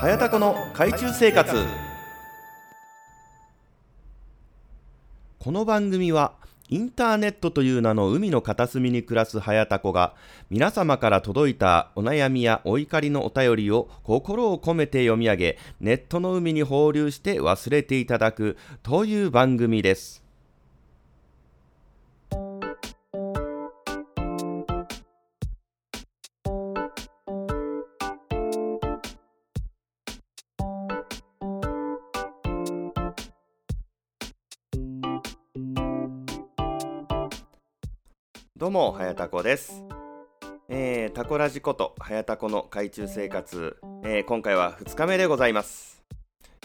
早田子の海中生活。この番組はインターネットという名の海の片隅に暮らす早田子が皆様から届いたお悩みやお怒りのお便りを心を込めて読み上げネットの海に放流して忘れていただくという番組です。うも、はやたこです。えー、タコラジこと、はやたこの海中生活、えー今回は2日目でございます。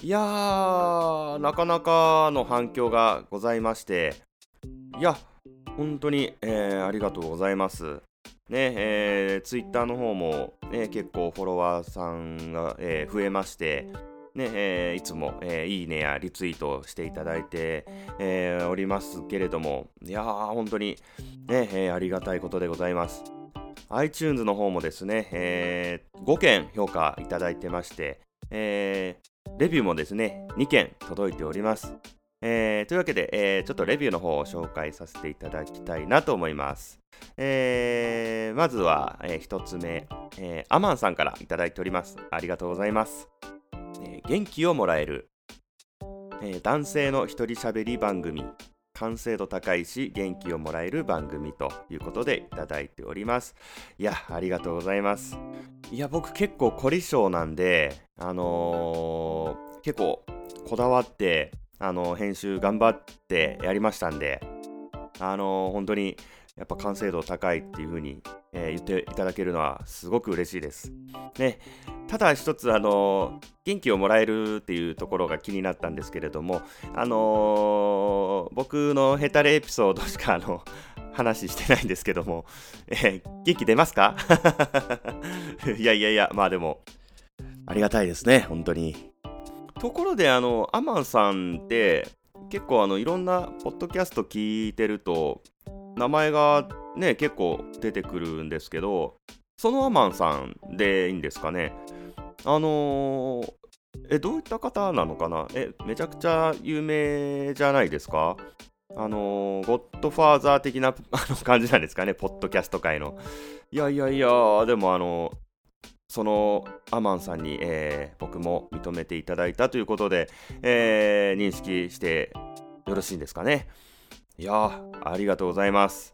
いやー、なかなかの反響がございまして、いや、本当に、えーありがとうございます。ね、えー、ツイッターの方も、ね、結構フォロワーさんが、えー増えまして、ねえーいつも、えーいいねやリツイートしていただいて、えーおりますけれども、いやー、本当に、ねえありがたいことでございます。iTunes の方もですね、え5件評価いただいてまして、えレビューもですね、2件届いております。えーというわけで、えーちょっとレビューの方を紹介させていただきたいなと思います。えーまずは、え1つ目、えーアマンさんからいただいております。ありがとうございます。えー元気をもらえる、えー男性の一人喋り番組。完成度高いし元気をもらえる番組ということでいただいております。いやありがとうございます。いや僕結構凝り性なんであのー結構こだわってあの編集頑張ってやりましたんであのー本当にやっぱ完成度高いっていう風に、えー言っていただけるのはすごく嬉しいです。ね。ただ一つあのー元気をもらえるっていうところが気になったんですけれどもあのー僕のヘタレエピソードしかあの話してないんですけども、えー元気出ますか？いやいやいやまあでも。ありがたいですね本当に。ところであのアマンさんって結構あのいろんなポッドキャスト聞いてると名前がね結構出てくるんですけどそのアマンさんでいいんですかね。あのーえどういった方なのかな？えめちゃくちゃ有名じゃないですか？あのーゴッドファーザー的な あの感じなんですかね？ポッドキャスト界の。いやいやいやでもあのそのアマンさんに、えー僕も認めていただいたということで、えー認識してよろしいんですかね？いやありがとうございます。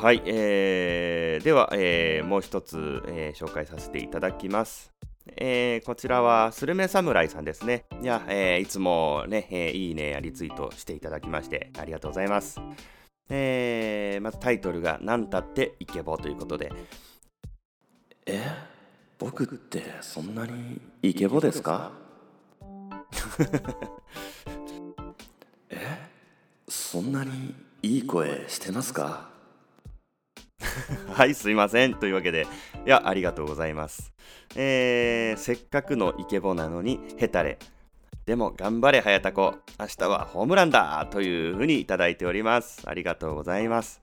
はい、えーでは、えーもう一つ、えー紹介させていただきます。えーこちらはスルメ侍さんですね。いや、えーいつもね、えーいいねやリツイートしていただきましてありがとうございます。えーまずタイトルが「なんたってイケボ」ということで。え？僕ってそんなにイケボですか？え？そんなにいい声してますか？はい、すいません。というわけで、いや、ありがとうございます。えー、せっかくのイケボなのに、ヘタレ。でも、頑張れ、早田子。明日はホームランだというふうにいただいております。ありがとうございます。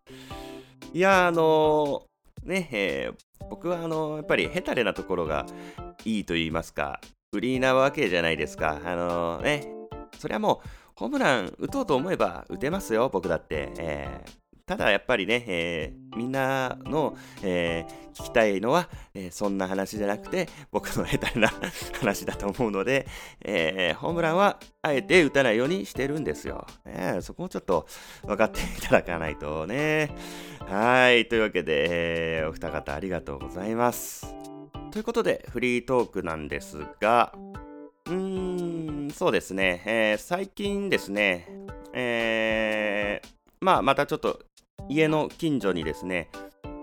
いや、あのーね、えー僕は、あのーやっぱりヘタレなところがいいと言いますか、売りなわけじゃないですか。あのね、それはもう、ホームラン打とうと思えば打てますよ、僕だって。えーただやっぱりね、えーみんなの、えー聞きたいのは、えーそんな話じゃなくて僕の下手な 話だと思うので、えホームランはあえて打たないようにしてるんですよ。えーそこをちょっと分かっていただかないとね。はい、というわけで、えお二方ありがとうございます。ということで、フリートークなんですが、うーん、そうですね、え最近ですね、えーまあ、またちょっと家の近所にですね、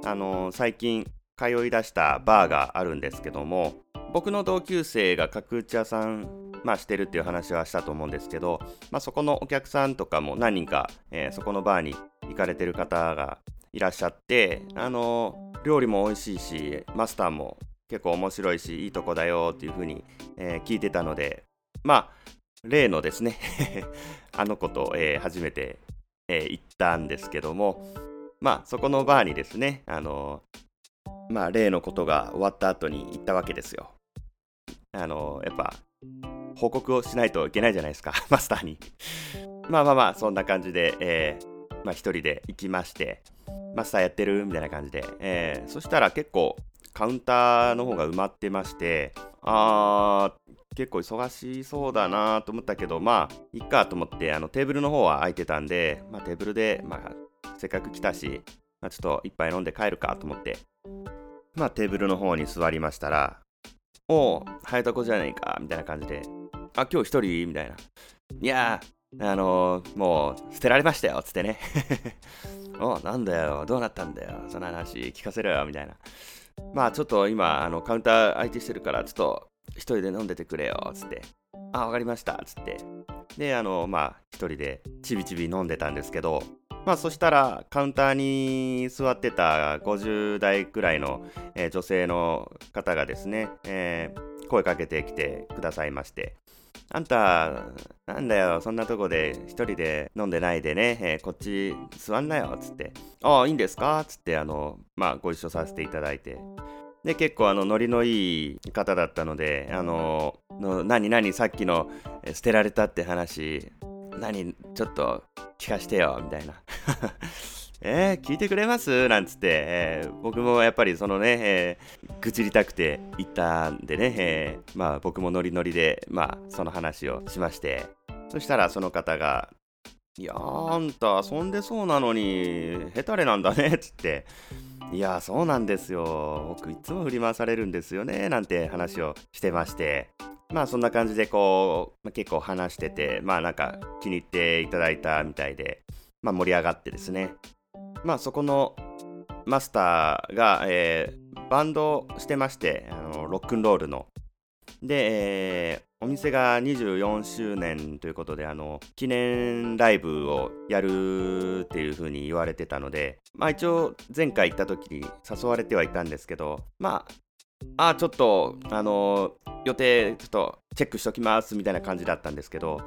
あのー最近通い出したバーがあるんですけども、僕の同級生が角打ち屋さん、まあ、してるっていう話はしたと思うんですけど、まあ、そこのお客さんとかも何人か、えーそこのバーに行かれてる方がいらっしゃって、あのー料理も美味しいし、マスターも結構面白いし、いいとこだよっていう風に、えー聞いてたので、まあ、例のですね、あの子と、えー初めて、えー行ったんですけども、まあ、そこのバーにですね、あのまあ、例のことが終わった後に行ったわけですよ。あのやっぱ報告をしないといけないじゃないですか マスターにまあまあまあそんな感じで、えー、まあ一人で行きましてマスターやってるみたいな感じで、えー、そしたら結構カウンターの方が埋まってましてあー結構忙しそうだなと思ったけどまあいっかと思ってあのテーブルの方は空いてたんで、まあ、テーブルで、まあ、せっかく来たし、まあ、ちょっと一杯飲んで帰るかと思ってまあテーブルの方に座りましたらおう、ハヤタコじゃねえか、みたいな感じで、あ、今日一人？みたいな。いやー、あのー、もう、捨てられましたよ、つってね。おなんだよ、どうなったんだよ、その話聞かせろよ、みたいな。まあ、ちょっと今、あの、カウンター相手してるから、ちょっと、一人で飲んでてくれよ、つって。あ、わかりました、つって。で、あの、まあ、一人でちびちび飲んでたんですけど、まあそしたらカウンターに座ってた50代くらいの、えー、女性の方がですね、えー、声かけてきてくださいまして、あんた、なんだよ、そんなとこで一人で飲んでないでね、えー、こっち座んなよ、つって、ああ、いいんですかつって、あの、まあご一緒させていただいて、で、結構あの、ノリのいい方だったので、あの、の何何さっきの捨てられたって話、何ちょっと聞かしてよみたいな。えー、聞いてくれます？なんつって、えー、僕もやっぱりそのね、えー、愚痴りたくて行ったんでね、えー、まあ僕もノリノリで、まあその話をしまして、そしたらその方が、いやあんた遊んでそうなのに、ヘタレなんだね、つって、いやそうなんですよ。僕いつも振り回されるんですよね、なんて話をしてまして、まあそんな感じでこう、結構話してて、まあなんか気に入っていただいたみたいで、まあ盛り上がってですね。まあそこのマスターが、えー、バンドしてまして、あのロックンロールの。で、えー、お店が24周年ということで、あの、記念ライブをやるっていう風に言われてたので、まあ一応前回行った時に誘われてはいたんですけど、まあ、あ、ちょっと、あの予定ちょっとチェックしときますみたいな感じだったんですけど、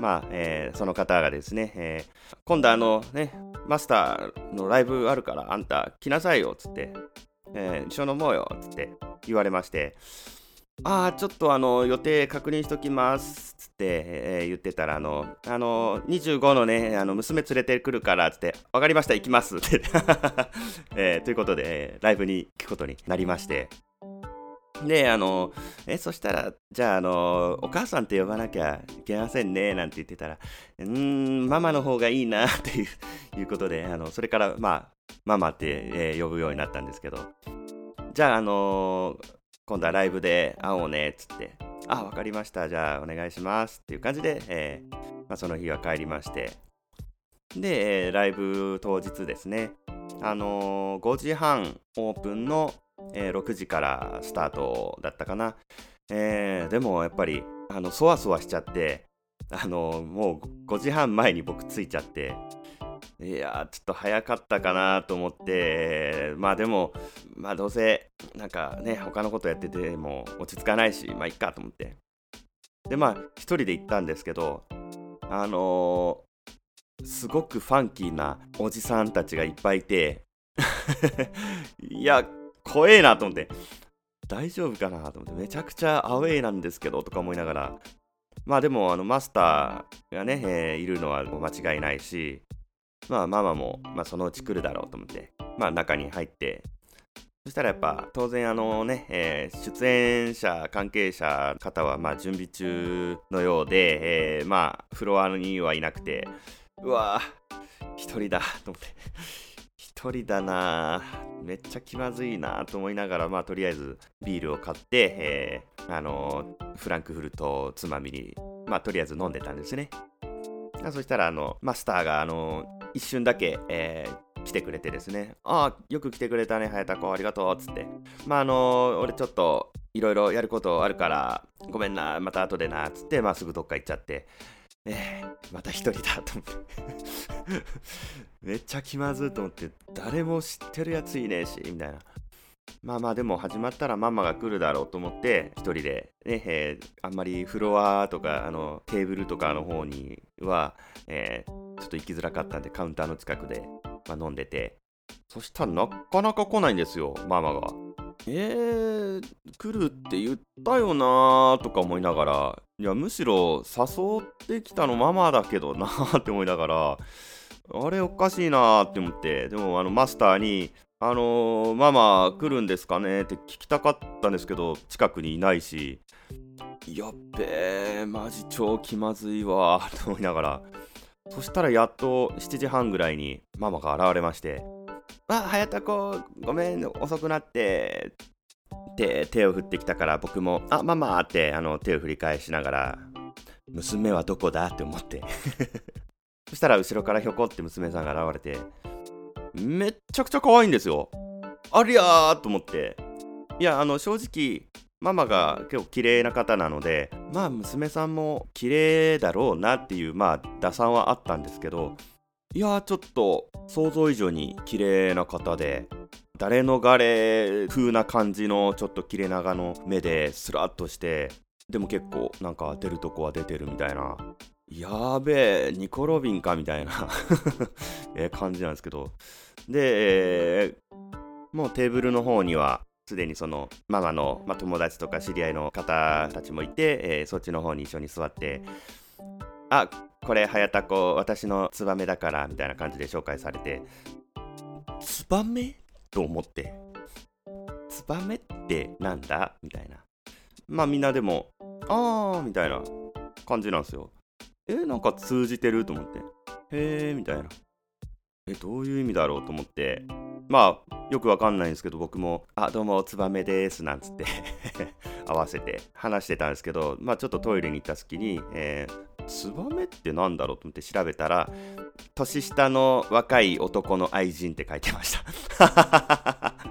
まあ、えー、その方がですね、えー、今度あのね、マスターのライブあるからあんた来なさいよっつって、えー、一緒飲もうよっつって言われまして、ああ、ちょっとあの予定確認しときますって、えー、言ってたら、あの、あの、25のね、あの娘連れてくるからっつって、わかりました、行きますって、えー、ということで、ライブに行くことになりまして、で、あの、え、そしたら、じゃあ、あの、お母さんって呼ばなきゃいけませんね、なんて言ってたら、うー、ママの方がいいな、っていういうことで、あの、それから、まあ、ママって、えー、呼ぶようになったんですけど、じゃあ、あの今度はライブで会おうね、っつって、あ、わかりました、じゃあ、お願いします、っていう感じで、えー、まあ、その日は帰りまして、で、えー、ライブ当日ですね、あのー、5時半オープンのえー、6時からスタートだったかな。えー、でもやっぱり、あの、そわそわしちゃって、あの、もう5時半前に僕着いちゃって、いやちょっと早かったかなと思って、まあでも、まあどうせ、なんかね、他のことやってても落ち着かないし、まあいっかと思って。で、まあ一人で行ったんですけど、あのー、すごくファンキーなおじさんたちがいっぱいいて、いや、怖えなと思って、大丈夫かなと思って、めちゃくちゃアウェイなんですけどとか思いながら、まあでも、あの、マスターがね、えー、いるのは間違いないし、まあママも、まあそのうち来るだろうと思って、まあ中に入って、そしたらやっぱ当然あのね、えー、出演者、関係者方はまあ準備中のようで、えー、まあフロアにはいなくて、うわぁ、一人だと思って一人だなめっちゃ気まずいなと思いながら、まあ、とりあえずビールを買って、えー、あのフランクフルトをつまみに、まあ、とりあえず飲んでたんですね。そしたら、あの、マスターが、あの、一瞬だけ、えー、来てくれてですね、ああ、よく来てくれたね、早田子、ありがとう、つって。まあ、あの俺ちょっと、いろいろやることあるから、ごめんな、また後でな、つって、まあ、すぐどっか行っちゃって、えー、また一人だと思って。めっちゃ気まずいと思って誰も知ってるやついねえしみたいな。まあまあでも始まったらママが来るだろうと思って一人で。ね、えー、あんまりフロアとかあのテーブルとかの方には、えー、ちょっと行きづらかったんでカウンターの近くで、まあ、飲んでて。そしたらなかなか来ないんですよママが。えー、来るって言ったよなーとか思いながら。いやむしろ誘ってきたのママだけどなーって思いながら。あれおかしいなーって思って。でもあのマスターにあのー、ママ来るんですかねって聞きたかったんですけど近くにいないし。やっべえマジ超気まずいわーと思いながら。そしたらやっと7時半ぐらいにママが現れまして「あ早田子ごめん遅くなって」って手を振ってきたから僕も「あママ」ってあの手を振り返しながら「娘はどこだ?」って思って。そしたら後ろからひょこって娘さんが現れてめっちゃくちゃ可愛いんですよ。ありゃー！と思って。いやあの正直ママが結構綺麗な方なのでまあ娘さんも綺麗だろうなっていうまあ打算はあったんですけどいやちょっと想像以上に綺麗な方で誰の彼風な感じのちょっと切れ長の目でスラッとしてでも結構なんか出るとこは出てるみたいなやべえニコ・ロビンかみたいな え感じなんですけど。で、えー、もうテーブルの方にはすでにそのママの、まあ、友達とか知り合いの方たちもいて、えー、そっちの方に一緒に座ってあこれ早田子私のツバメだからみたいな感じで紹介されてツバメ？と思って。ツバメってなんだ？みたいな。まあみんなでもあーみたいな感じなんですよ。えなんか通じてる？と思って。へえみたいな。えどういう意味だろう？と思って。まあよくわかんないんですけど僕も「あどうもツバメです」なんつって 合わせて話してたんですけどまあちょっとトイレに行った隙に、えー、ツバメってなんだろうと思って調べたら年下の若い男の愛人って書いてました。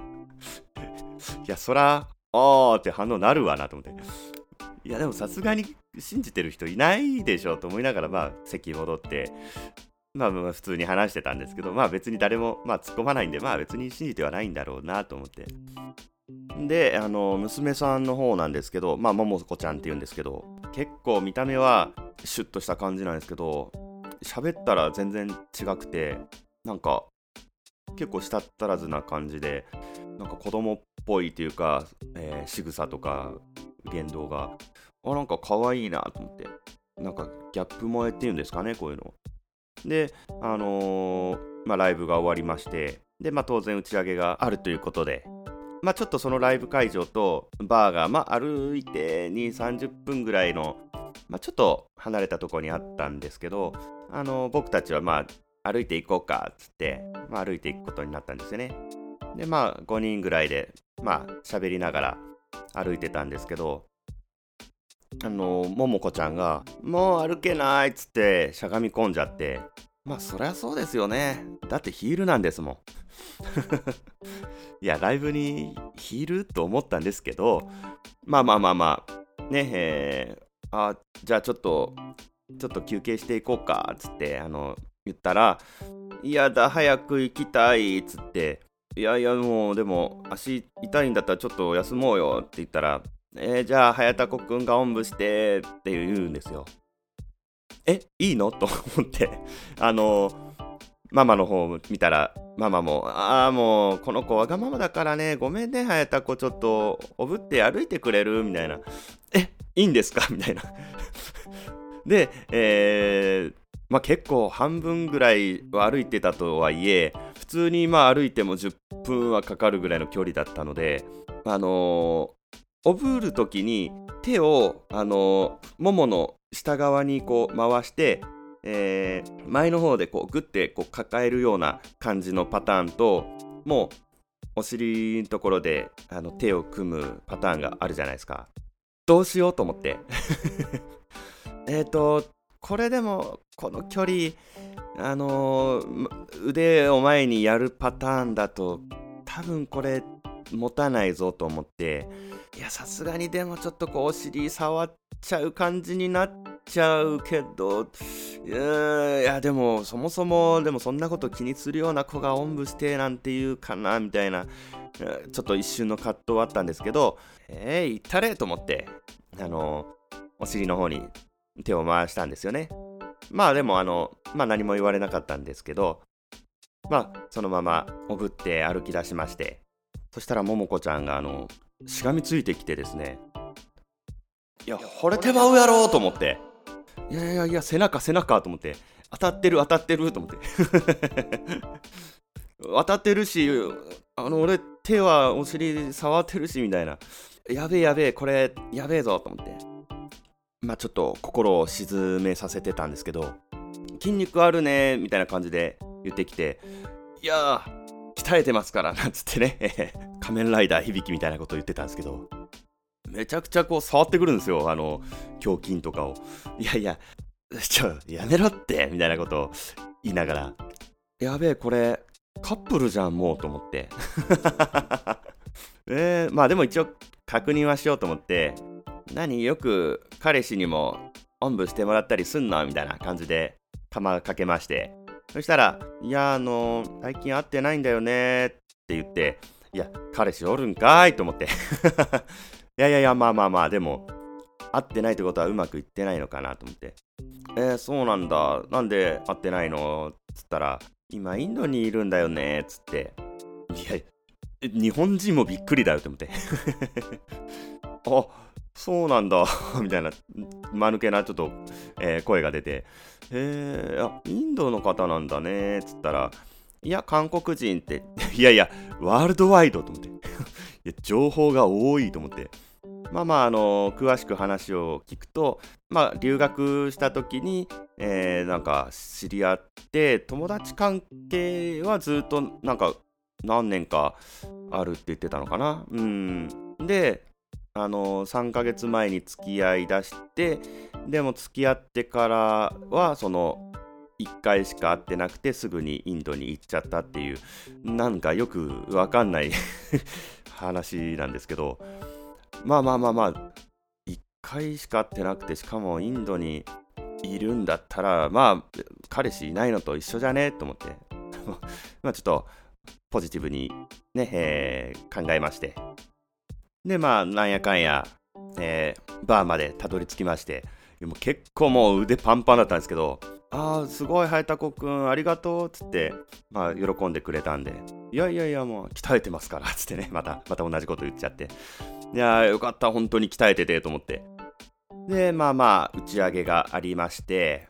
いやそらあーって反応なるわなと思って。いやでもさすがに信じてる人いないでしょと思いながらまあ席戻ってまあまあ普通に話してたんですけど、まあ別に誰もまあ突っ込まないんで、まあ別に信じてはないんだろうなと思って。で、あの、娘さんの方なんですけど、まあ、ももこちゃんって言うんですけど、結構見た目はシュッとした感じなんですけど、喋ったら全然違くて、なんか、結構したったらずな感じで、なんか子供っぽいというか、えー、仕草とか言動が、あ、なんか可愛いなと思って。なんかギャップ萌えっていうんですかね、こういうの。で、あのー、まあ、ライブが終わりまして、で、まあ、当然打ち上げがあるということで、まあ、ちょっとそのライブ会場とバーが、まあ、歩いて2、30分ぐらいの、まあ、ちょっと離れたところにあったんですけど、あのー、僕たちは、まあ、歩いていこうかつって、まあ、歩いていくことになったんですよね。で、まあ、5人ぐらいで、まあ、喋りながら歩いてたんですけど、あのももこちゃんが「もう歩けない」っつってしゃがみ込んじゃって。まあそりゃそうですよね。だってヒールなんですもん。いやライブにヒールと思ったんですけどまあまあまあまあねえー、あじゃあちょっとちょっと休憩していこうかっつってあの言ったら「いやだ早く行きたい」っつって「いやいやもうでも足痛いんだったらちょっと休もうよ」って言ったらえー、じゃあ、早田子くんがおんぶしてって言うんですよ。え、いいの？と思って、あのママの方見たら、ママも、ああ、もう、この子わがままだからね、ごめんね、早田子、ちょっと、おぶって歩いてくれる？みたいな。え、いいんですか？みたいな。で、えー、まあ結構半分ぐらいは歩いてたとはいえ、普通にまあ歩いても10分はかかるぐらいの距離だったので、あのおぶる時に手をあのももの下側にこう回して、えー、前の方でこうグッてこう抱えるような感じのパターンともうお尻のところであの手を組むパターンがあるじゃないですか。どうしようと思って。えっとこれでもこの距離あのー、腕を前にやるパターンだと多分これ持たないぞと思っていやさすがにでもちょっとこうお尻触っちゃう感じになっちゃうけどいやでもそもそもでもそんなこと気にするような子がおんぶしてなんて言うかなみたいなちょっと一瞬の葛藤はあったんですけどえー、行ったれと思ってあのお尻の方に手を回したんですよね。まあでもあのまあ何も言われなかったんですけどまあそのままおぶって歩き出しましてそしたらももこちゃんがあのしがみついてきてですね。いや惚れてまうやろうと思って。いやいやいや背中背中と思って。当たってる当たってると思って。当たってる しあの俺手はお尻触ってるしみたいな。やべえやべえこれやべえぞと思って。まあちょっと心を沈めさせてたんですけど筋肉あるねみたいな感じで言ってきていや鍛えてますからなんつってね。仮面ライダー響きみたいなことを言ってたんですけど。めちゃくちゃこう触ってくるんですよ。あの胸筋とかを。いやいやちょやめろってみたいなことを言いながら。やべえこれカップルじゃんもうと思って。えー、まあでも一応確認はしようと思って。何よく彼氏にもおんぶしてもらったりすんの？みたいな感じで玉かけまして。そしたら「いやあのー、最近会ってないんだよね」って言って「いや彼氏おるんかい」と思って。いやいやいやまあまあまあでも会ってないってことはうまくいってないのかなと思って「えー、そうなんだ。なんで会ってないの?」っつったら「今インドにいるんだよね」っつって「いや日本人もびっくりだよ」と思って。あそうなんだ。みたいな間抜けなちょっと、えー、声が出てえー、あインドの方なんだね。つったらいや韓国人って。いやいやワールドワイドと思って。いや情報が多いと思って。まあまあ、あの詳しく話を聞くと、まあ、留学した時に、えー、なんか知り合って友達関係はずっとなんか何年かあるって言ってたのかな。うん、であの3ヶ月前に付き合いだしてでも付き合ってからはその1回しか会ってなくてすぐにインドに行っちゃったっていうなんかよくわかんない 話なんですけどまあまあまあまあ1回しか会ってなくてしかもインドにいるんだったらまあ彼氏いないのと一緒じゃね？と思って。まあちょっとポジティブにね、えー、考えまして。で、まあ、なんやかんや、えー、バーまでたどり着きまして、も結構もう腕パンパンだったんですけど、ああ、すごい、はやたこくん、ありがとうっつって、まあ、喜んでくれたんで、いやいやいや、もう、鍛えてますからっつってね、また、また同じこと言っちゃって、いやー、よかった、本当に鍛えててと思って。で、まあまあ、打ち上げがありまして、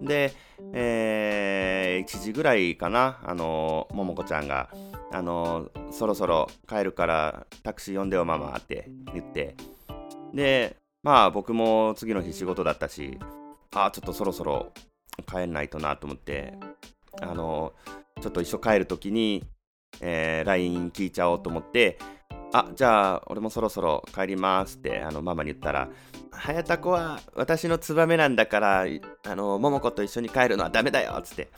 で、えー、1時ぐらいかな、あのー、ももこちゃんが、あのー、そろそろ帰るからタクシー呼んでよママって言って。でまあ僕も次の日仕事だったしああちょっとそろそろ帰んないとなと思って。あのー、ちょっと一緒帰る時に、えー、LINE 聞いちゃおうと思ってあじゃあ俺もそろそろ帰りますってあのママに言ったら早田子は私のツバメなんだからあの桃子と一緒に帰るのはダメだよっつって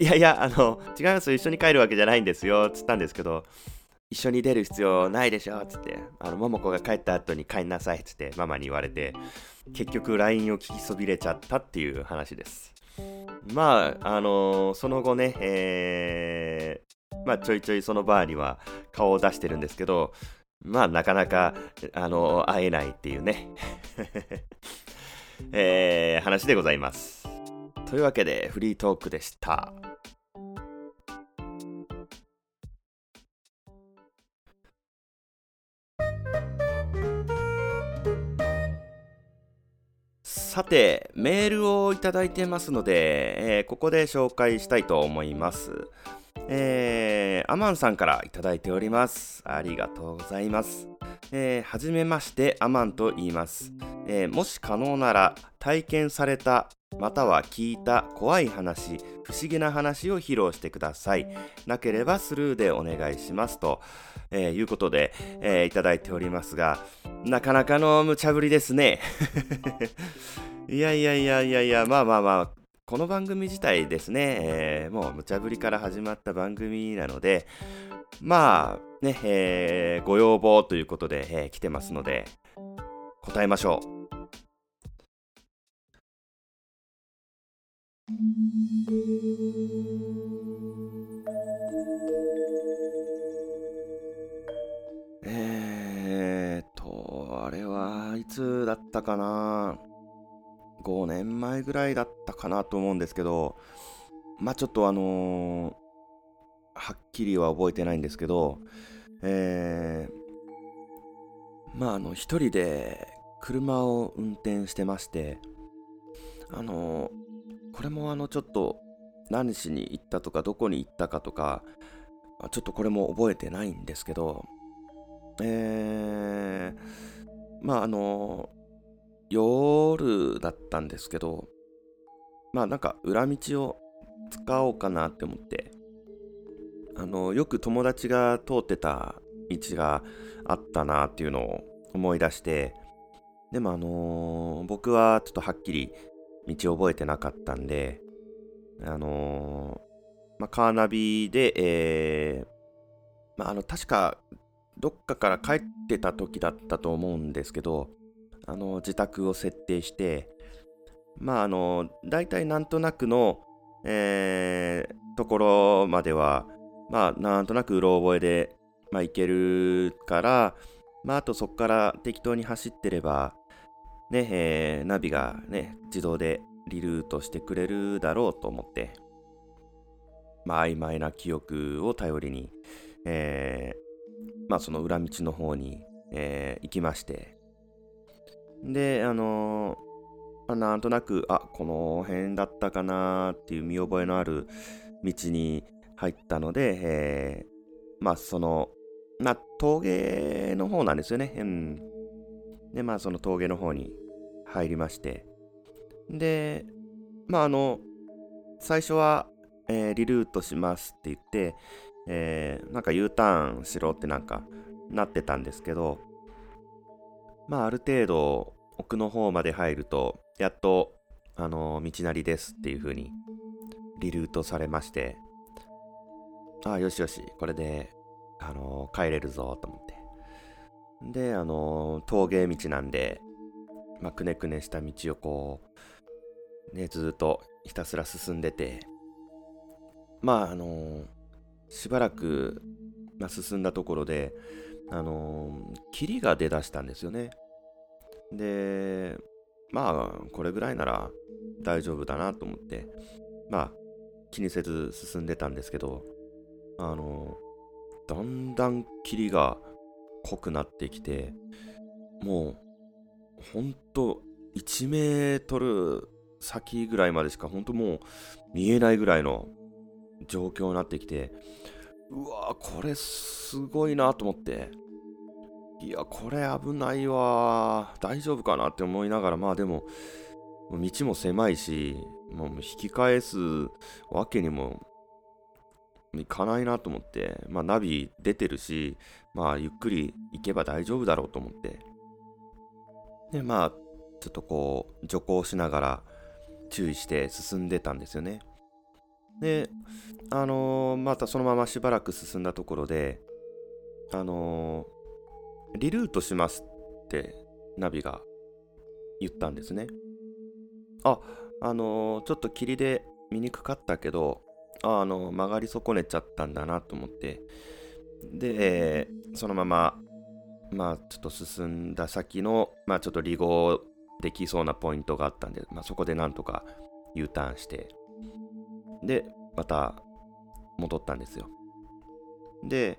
いやいや、あの、違います一緒に帰るわけじゃないんですよ、つったんですけど、一緒に出る必要ないでしょ、つって、あの、桃子が帰った後に帰んなさい、つってママに言われて、結局 LINE を聞きそびれちゃったっていう話です。まあ、あの、その後ね、えー、まあ、ちょいちょいそのバーには顔を出してるんですけど、まあ、なかなか、あの、会えないっていうね、えー、話でございます。というわけで、フリートークでした。さて、メールをいただいてますので、えー、ここで紹介したいと思います。えー、アマンさんからいただいております。ありがとうございます。えー、はじめまして、アマンと言います。えー、もし可能なら、体験された、または聞いた怖い話、不思議な話を披露してください。なければスルーでお願いしますと、えー、いうことで、えー、いただいておりますが、なかなかの無茶ぶりですね。いやいやいやいやいや、まあまあまあ、この番組自体ですね、えー、もう無茶ぶりから始まった番組なので、まあ、ね、えー、ご要望ということで、えー、来てますので、答えましょう。えーと、あれはいつだったかな？5年前ぐらいだったかなと思うんですけど、まあちょっとあのー、はっきりは覚えてないんですけど、えまああの一人で車を運転してましてあのこれもあのちょっと何しに行ったとかどこに行ったかとかちょっとこれも覚えてないんですけどえー、まああの夜だったんですけどまあなんか裏道を使おうかなって思ってあのよく友達が通ってた道があったなっていうのを思い出してでもあのー、僕はちょっとはっきり道を覚えてなかったんであのー、まあ、カーナビで、えー、まあ、あの確かどっかから帰ってた時だったと思うんですけどあの自宅を設定してまああの大体なんとなくの、えー、ところまではまあなんとなくうろ覚えで、まあ、行けるからまああとそこから適当に走ってればね、えー、ナビがね自動でリルートしてくれるだろうと思ってまあ曖昧な記憶を頼りに、えー、まあその裏道の方に、えー、行きましてで、あのー、なんとなく、あ、この辺だったかなっていう見覚えのある道に入ったので、えー、まあ、その、まあ、峠の方なんですよね。うん。で、まあ、その峠の方に入りまして。で、まあ、あの、最初は、えー、リルートしますって言って、えー、なんか U ターンしろってなんかなってたんですけど、まあ、ある程度奥の方まで入ると、やっと、あの道なりですっていう風にリルートされまして、ああ、よしよし、これで、あの帰れるぞと思って。で、あの峠道なんで、まあ、くねくねした道をこう、ね、ずっとひたすら進んでて、まあ、あのしばらく、まあ、進んだところで、あの、霧が出だしたんですよね。で、まあ、これぐらいなら大丈夫だなと思って、まあ、気にせず進んでたんですけど、あの、だんだん霧が濃くなってきて、もう、ほんと、1メートル先ぐらいまでしか、ほんともう見えないぐらいの状況になってきて、うわこれすごいなと思って、いや、これ危ないわ。大丈夫かなって思いながら、まあでも、道も狭いし、もう引き返すわけにもいかないなと思って、まあナビ出てるし、まあゆっくり行けば大丈夫だろうと思って。で、まあ、ちょっとこう、徐行しながら注意して進んでたんですよね。で、あのー、またそのまましばらく進んだところで、あのーリルートしますってナビが言ったんですね。あ、あのー、ちょっと霧で見にくかったけど、あ、あの、曲がり損ねちゃったんだなと思って、で、そのまま、まあ、ちょっと進んだ先の、まあ、ちょっと離合できそうなポイントがあったんで、まあ、そこでなんとか U ターンして、で、また戻ったんですよ。で、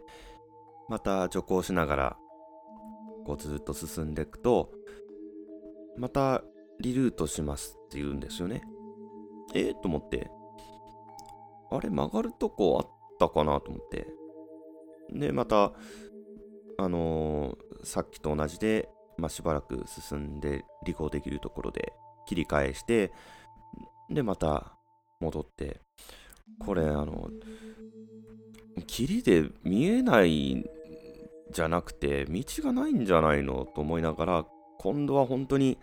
また徐行しながらこうずっと進んでいくと、またリルートしますって言うんですよね。えー、と思って、あれ曲がるとこあったかなと思って。で、また、あのー、さっきと同じで、まあ、しばらく進んで離合できるところで切り返して、で、また戻って、これ、あの、霧で見えないじゃなくて道がないんじゃないのと思いながら今度は本当に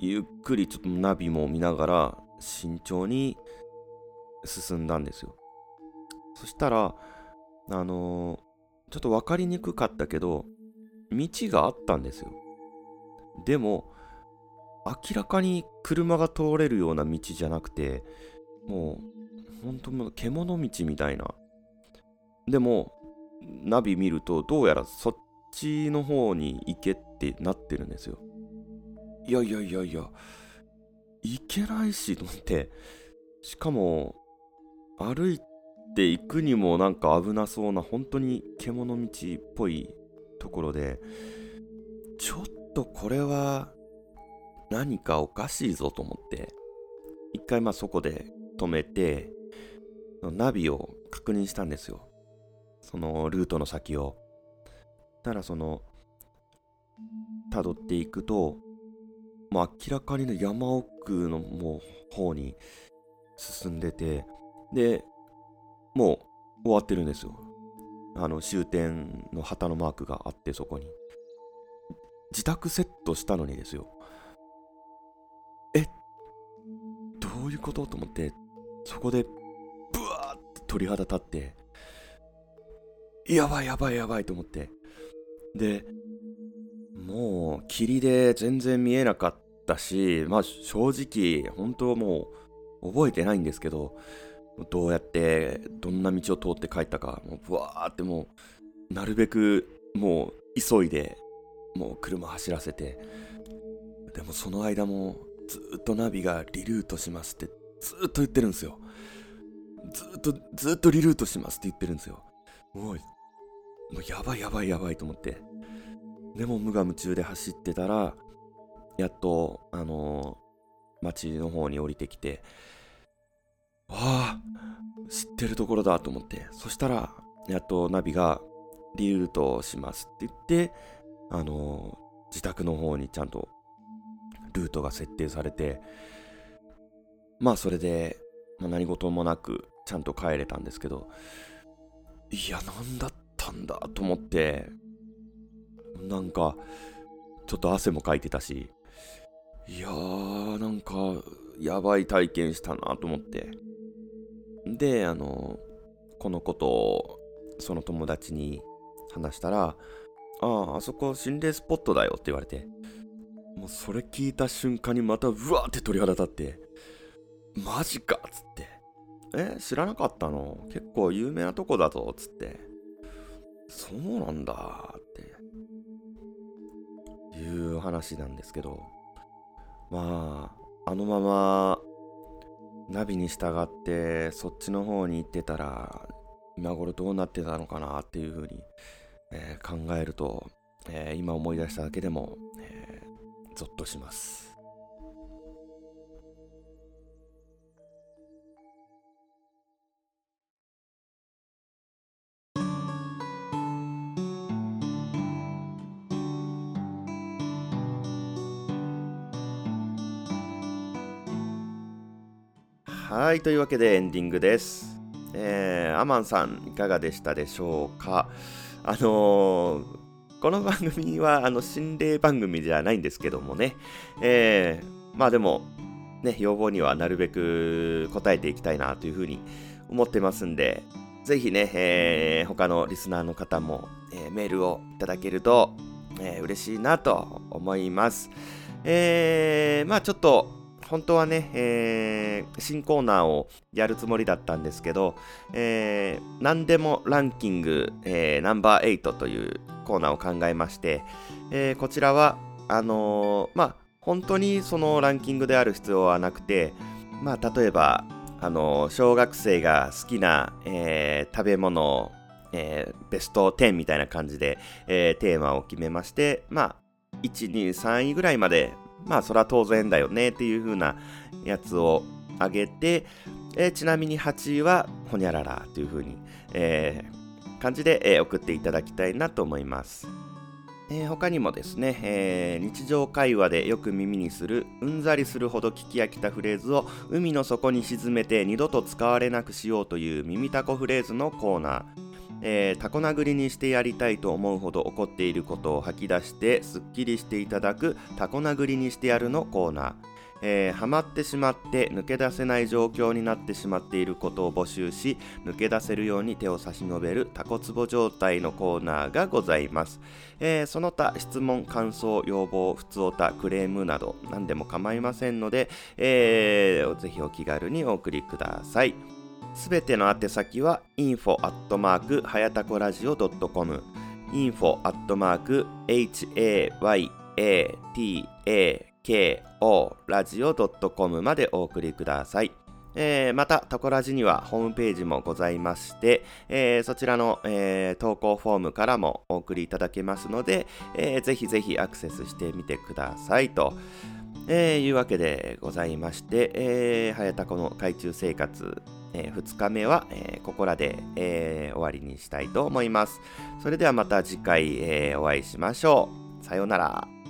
ゆっくりちょっとナビも見ながら慎重に進んだんですよ。そしたらあの、ちょっと分かりにくかったけど道があったんですよ。でも明らかに車が通れるような道じゃなくてもう本当もう獣道みたいな。でもナビ見るとどうやらそっちの方に行けってなってるんですよ。いやいやいやいや、行けないしと思って、しかも歩いて行くにもなんか危なそうな本当に獣道っぽいところで、ちょっとこれは何かおかしいぞと思って。一回まあそこで止めてナビを確認したんですよ。そのルートの先を。たらその辿っていくともう明らかにね山奥のもう方に進んでてでもう終わってるんですよ。あの終点の旗のマークがあってそこに。自宅セットしたのにですよ。えどういうこと？と思ってそこでブワーって鳥肌立ってやばいやばいやばいと思って。でもう霧で全然見えなかったしまあ正直本当もう覚えてないんですけどどうやってどんな道を通って帰ったかもうブワーってもうなるべくもう急いでもう車走らせて。でもその間もずっとナビがリルートしますってずっと言ってるんですよ。ずっとずっとリルートしますって言ってるんですよ。もうもうやばいやばいやばいと思って。でも無我夢中で走ってたらやっとあのー、町の方に降りてきてああ知ってるところだと思って。そしたらやっとナビがリルートしますって言ってあのー、自宅の方にちゃんとルートが設定されてまあそれで、まあ、何事もなくちゃんと帰れたんですけどいや何だったんだと思ってなんかちょっと汗もかいてたしいやーなんかやばい体験したなと思って。であのこのことをその友達に話したらあああそこ心霊スポットだよって言われてもうそれ聞いた瞬間にまたうわーって鳥肌立ってマジかっつって。え知らなかったの？結構有名なとこだぞっつって。そうなんだって。いう話なんですけど。まああのままナビに従ってそっちの方に行ってたら今頃どうなってたのかなっていうふうに、えー、考えると、えー、今思い出しただけでも、えー、ゾッとします。はい、というわけでエンディングです。えー、アマンさん、いかがでしたでしょうか？あのー、この番組は、あの、心霊番組じゃないんですけどもね、えー、まあでも、ね、要望にはなるべく答えていきたいなというふうに思ってますんで、ぜひね、えー、他のリスナーの方も、えー、メールをいただけると、えー、嬉しいなと思います。えー、まあちょっと、本当はね、えー、新コーナーをやるつもりだったんですけど、えー、何でもランキング、えー、ナンバー8というコーナーを考えまして、えー、こちらは、あのー、まあ、本当にそのランキングである必要はなくて、まあ、例えば、あのー、小学生が好きな、えー、食べ物、えー、ベスト10みたいな感じで、えー、テーマを決めまして、まあ、1、2、3位ぐらいまでまあそれは当然だよねっていう風なやつをあげて、えー、ちなみに8位はほにゃららという風に、えー、感じで、えー、送っていただきたいなと思います。えー、他にもですね、えー、日常会話でよく耳にするうんざりするほど聞き飽きたフレーズを海の底に沈めて二度と使われなくしようという耳たこフレーズのコーナーえー、タコ殴りにしてやりたいと思うほど怒っていることを吐き出してすっきりしていただくタコ殴りにしてやるのコーナー。えー、ハマってしまって抜け出せない状況になってしまっていることを募集し抜け出せるように手を差し伸べるタコツボ状態のコーナーがございます、えー、その他質問感想要望ふつおたクレームなど何でも構いませんので、えー、ぜひお気軽にお送りくださいすべての宛先は info アットマークはやたこラジオ .com info アットマーク hayatako ラジオ .com までお送りください。えー、また、タコラジにはホームページもございまして、えー、そちらの、えー、投稿フォームからもお送りいただけますので、えー、ぜひぜひアクセスしてみてくださいと。えー、いうわけでございまして、えー、早田この海中生活、えー、2日目は、えー、ここらで、えー、終わりにしたいと思います。それではまた次回、えー、お会いしましょう。さようなら。